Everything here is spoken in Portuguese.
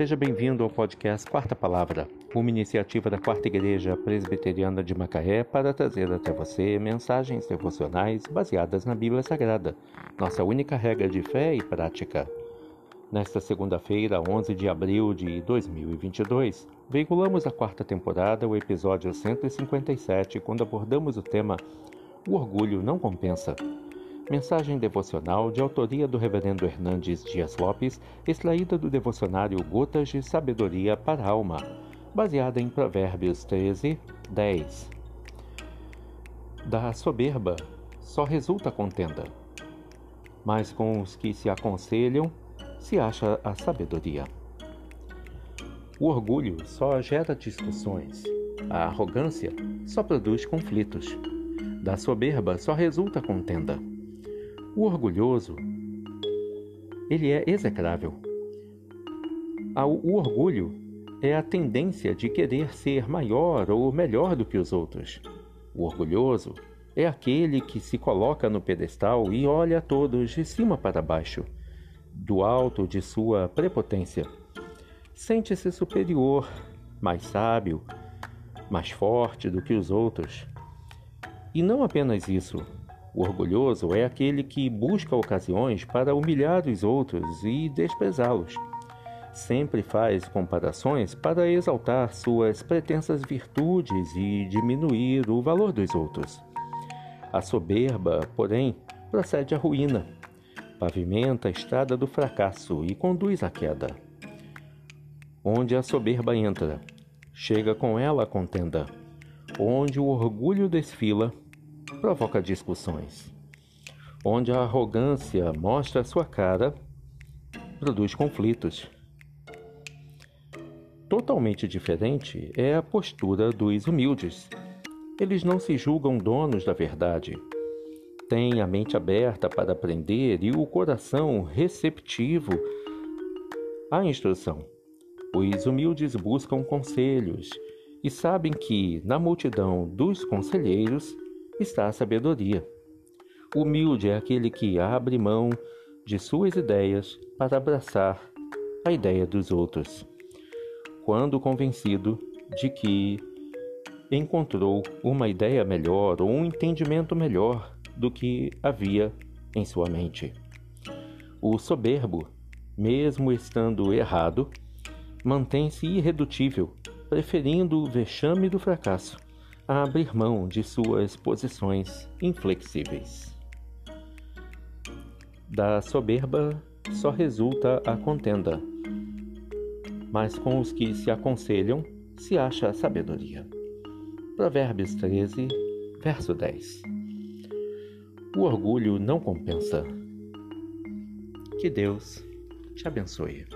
Seja bem-vindo ao podcast Quarta Palavra, uma iniciativa da Quarta Igreja Presbiteriana de Macaé para trazer até você mensagens devocionais baseadas na Bíblia Sagrada, nossa única regra de fé e prática. Nesta segunda-feira, 11 de abril de 2022, veiculamos a quarta temporada, o episódio 157, quando abordamos o tema O orgulho não compensa. Mensagem devocional de autoria do Reverendo Hernandes Dias Lopes, extraída do devocionário Gotas de Sabedoria para a Alma, baseada em Provérbios 13, 10. Da soberba só resulta contenda, mas com os que se aconselham se acha a sabedoria. O orgulho só gera discussões, a arrogância só produz conflitos, da soberba só resulta contenda. O orgulhoso, ele é execrável. O orgulho é a tendência de querer ser maior ou melhor do que os outros. O orgulhoso é aquele que se coloca no pedestal e olha a todos de cima para baixo, do alto de sua prepotência. Sente-se superior, mais sábio, mais forte do que os outros. E não apenas isso, o orgulhoso é aquele que busca ocasiões para humilhar os outros e desprezá-los. Sempre faz comparações para exaltar suas pretensas virtudes e diminuir o valor dos outros. A soberba, porém, procede à ruína, pavimenta a estrada do fracasso e conduz à queda. Onde a soberba entra, chega com ela a contenda. Onde o orgulho desfila, provoca discussões. Onde a arrogância mostra sua cara, produz conflitos. Totalmente diferente é a postura dos humildes. Eles não se julgam donos da verdade. Têm a mente aberta para aprender e o coração receptivo à instrução. Os humildes buscam conselhos e sabem que, na multidão dos conselheiros, está a sabedoria. Humilde é aquele que abre mão de suas ideias para abraçar a ideia dos outros, quando convencido de que encontrou uma ideia melhor ou um entendimento melhor do que havia em sua mente. O soberbo, mesmo estando errado, mantém-se irredutível, preferindo o vexame do fracasso a abrir mão de suas posições inflexíveis. Da soberba só resulta a contenda, mas com os que se aconselham se acha sabedoria. Provérbios 13, verso 10. O orgulho não compensa. Que Deus te abençoe.